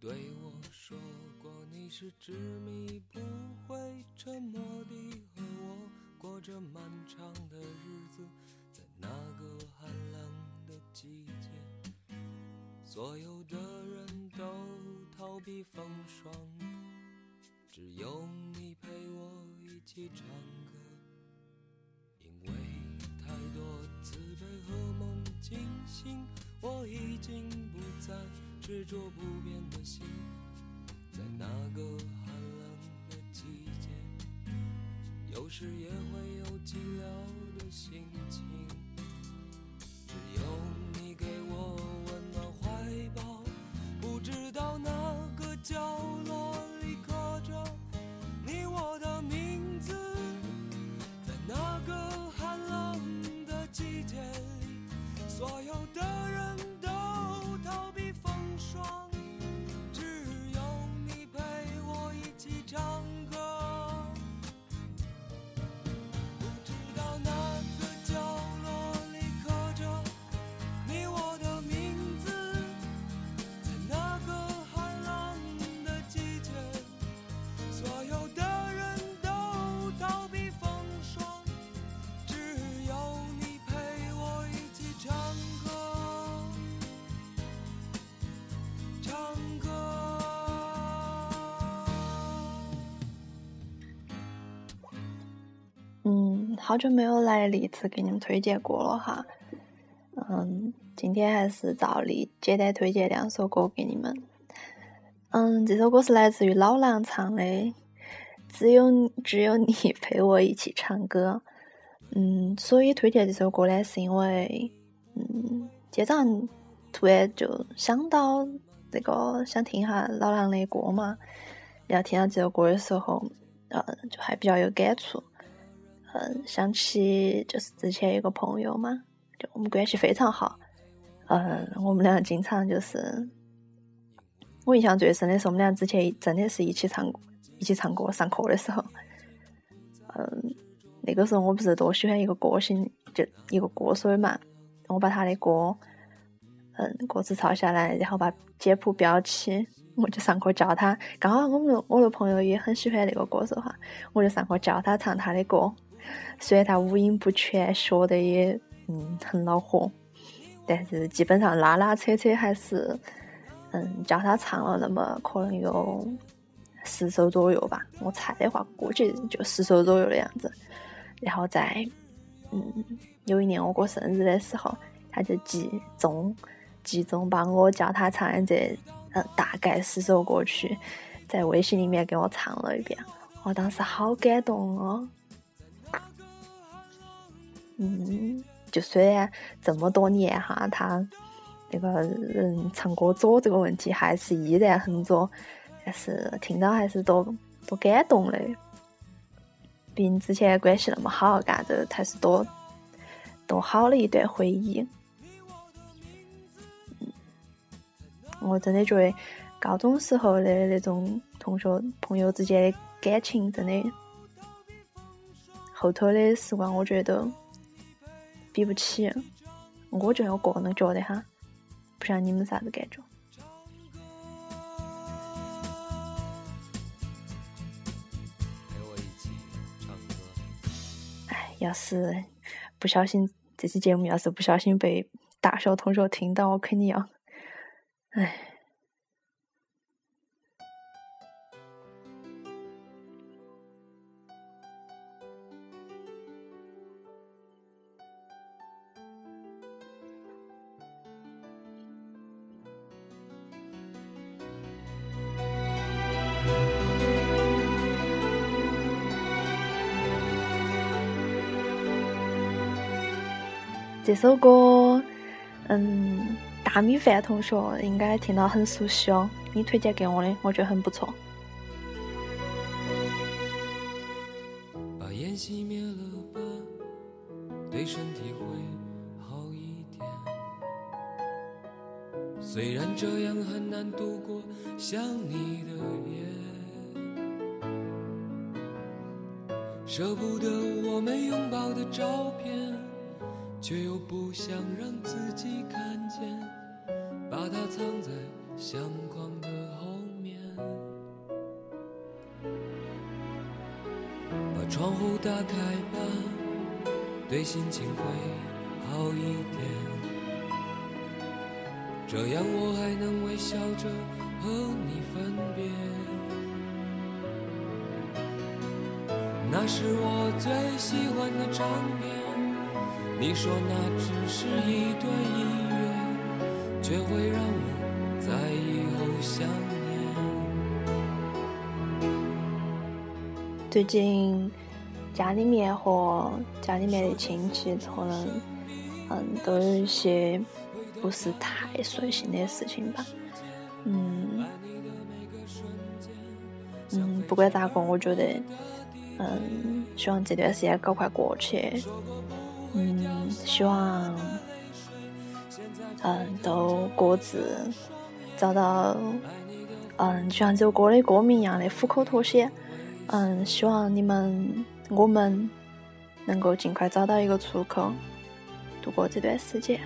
对我说过你是执迷不悔、沉默地和我过着漫长的日子，在那个寒冷的季节，所有的人都逃避风霜，只有你陪我一起唱歌，因为太多慈悲和梦惊醒，我已经不再。执着不变的心，在那个寒冷的季节，有时也会有寂寥的心情。好久没有来荔枝给你们推荐过了哈，嗯，今天还是照例简单推荐两首歌给你们。嗯，这首歌是来自于老狼唱的《只有只有你陪我一起唱歌》。嗯，所以推荐这首歌呢，是因为嗯，今天早突然就想到这个想听下老狼的歌嘛，然后听到这首歌的时候，嗯，就还比较有感触。嗯，想起就是之前有个朋友嘛，就我们关系非常好。嗯，我们俩经常就是，我印象最深的是我们俩之前真的是一起唱一起唱歌上课的时候。嗯，那个时候我不是多喜欢一个歌星，就一个歌手嘛，我把他的歌，嗯，歌词抄下来，然后把简谱标起，我就上课教他。刚好我们我的朋友也很喜欢那个歌手哈，我就上课教他唱他的歌。虽然他五音不全，学的也嗯很恼火，但是基本上拉拉扯扯还是嗯教他唱了那么可能有十首左右吧。我猜的话，估计就十首左右的样子。然后在嗯有一年我过生日的时候，他就集中集中帮我教他唱这嗯大概十首歌曲，在微信里面给我唱了一遍。我当时好感动哦。嗯，就虽然这么多年哈，他那个人唱歌左这个问题还是依然很左，但是听到还是多多感动的。毕竟之前关系那么好，嘎子才是多多好的一段回忆。嗯，我真的觉得高中时候的那种同学朋友之间的感情，真的后头的时光，我觉得。比不起，我就我个人觉得哈，不晓得你们啥子感觉？哎，要是不小心这期节目要是不小心被大学同学听到，我肯定要，哎。这首歌，嗯，大米饭同学应该听到很熟悉哦。你推荐给我的，我觉得很不错。把烟熄灭了吧，对身体会好一点。虽然这样很难度过想你的夜，舍不得我们拥抱的照片。却又不想让自己看见，把它藏在相框的后面，把窗户打开吧，对心情会好一点。这样我还能微笑着和你分别。那是我最喜欢的唱片。你说那只是一段音乐，却会让我在以后想念。最近家里面和家里面的亲戚可能嗯都有一些不是太顺心的事情吧，嗯嗯，不管咋个，我觉得嗯希望这段时间赶快过去。嗯，希望，嗯，都各自找到，嗯，就像这首歌的歌名一样的虎口脱险。嗯，希望你们我们能够尽快找到一个出口，度过这段时间。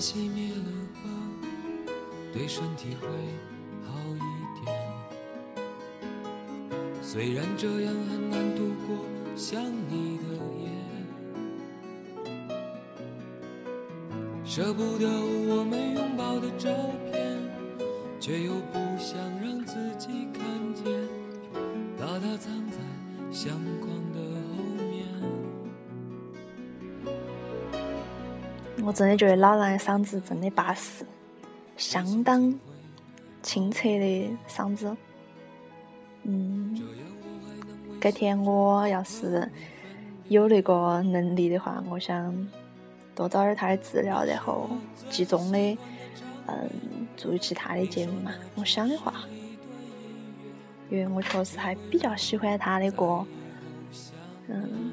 熄灭了吧，对身体会好一点。虽然这样很难度过想你的夜，舍不得我们拥抱的照片，却又不想我真的觉得老狼的嗓子真的巴适。相当清澈的嗓子，嗯，改天我要是有那个能力的话，我想多找点他的资料，然后集中的，嗯，做其他的节目嘛。我想的话，因为我确实还比较喜欢他的歌，嗯。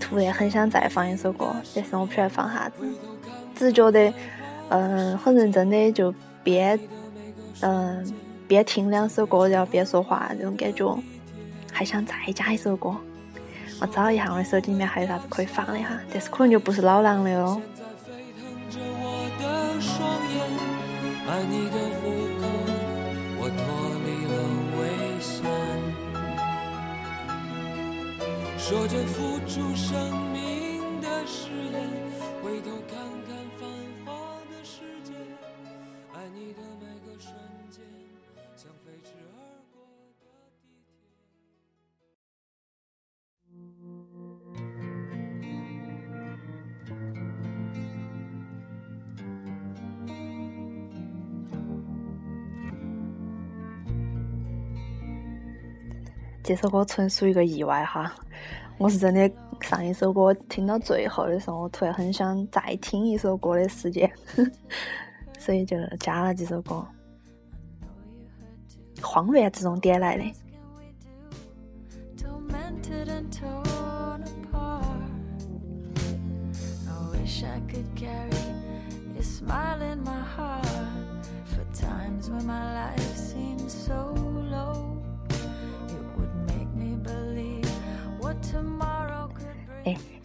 突然很想再放一首歌，但是我不晓得放啥子，只觉得，嗯，很认真的就边，嗯，边听两首歌，然后边说话这种感觉，还想再加一首歌。我找一下我的手机里面还有啥子可以放的哈，但是可能就不是老狼的哦。说着付出生命的誓言，回头看看繁华的世界，爱你的每个瞬间，像飞驰而这首歌纯属一个意外哈。我是真的上一首歌听到最后的时候，我突然很想再听一首歌的时间，所以就加了这首歌。慌乱之中点来的。哎，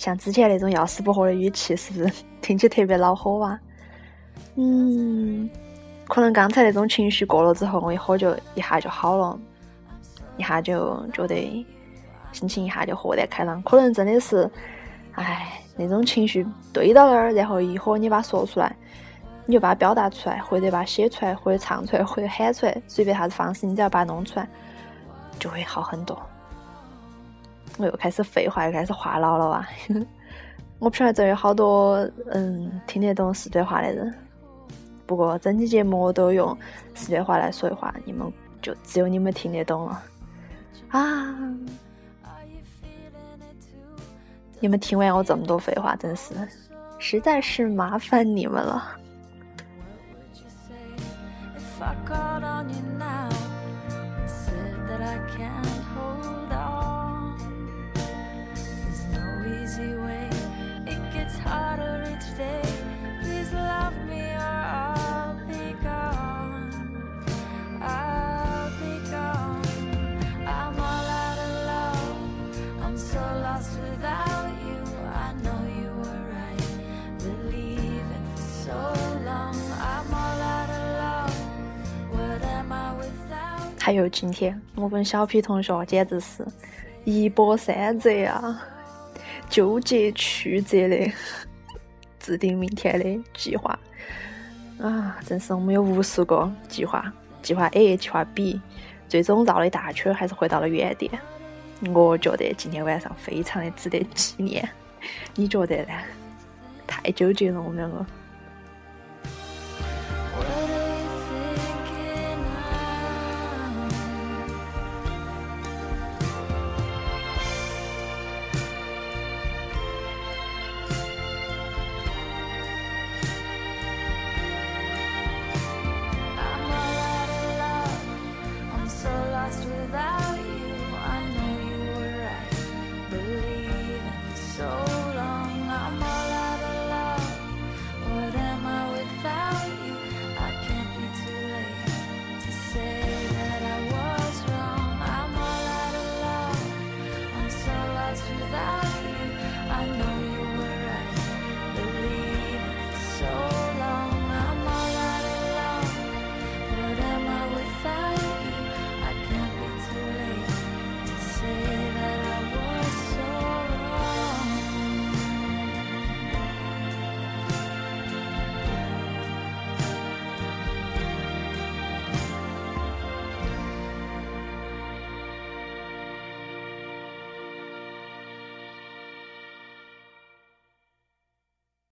像之前那种要死不活的语气，是不是听起特别恼火哇？嗯，可能刚才那种情绪过了之后，我一喝就一下就好了，一下就觉得心情一下就豁然开朗。可能真的是，哎，那种情绪堆到那儿，然后一会儿你把它说出来，你就把它表达出来，或者把它写出来，或者唱出来，或者喊出来，随便啥子方式，你只要把它弄出来，就会好很多。我又开始废话，又开始话痨了哇！我不晓得这有好多嗯听得懂四川话的人，不过整期节目我都用四川话来说的话，你们就只有你们听得懂了啊！你们听完我这么多废话，真是实在是麻烦你们了。还有今天，我跟小皮同学简直是一波三折啊！纠结曲折的 制定明天的计划啊！真是我们有无数个计划，计划 A、计划 B，最终绕了一大圈，还是回到了原点。我觉得今天晚上非常的值得纪念，你觉得呢？太纠结了，我们两个。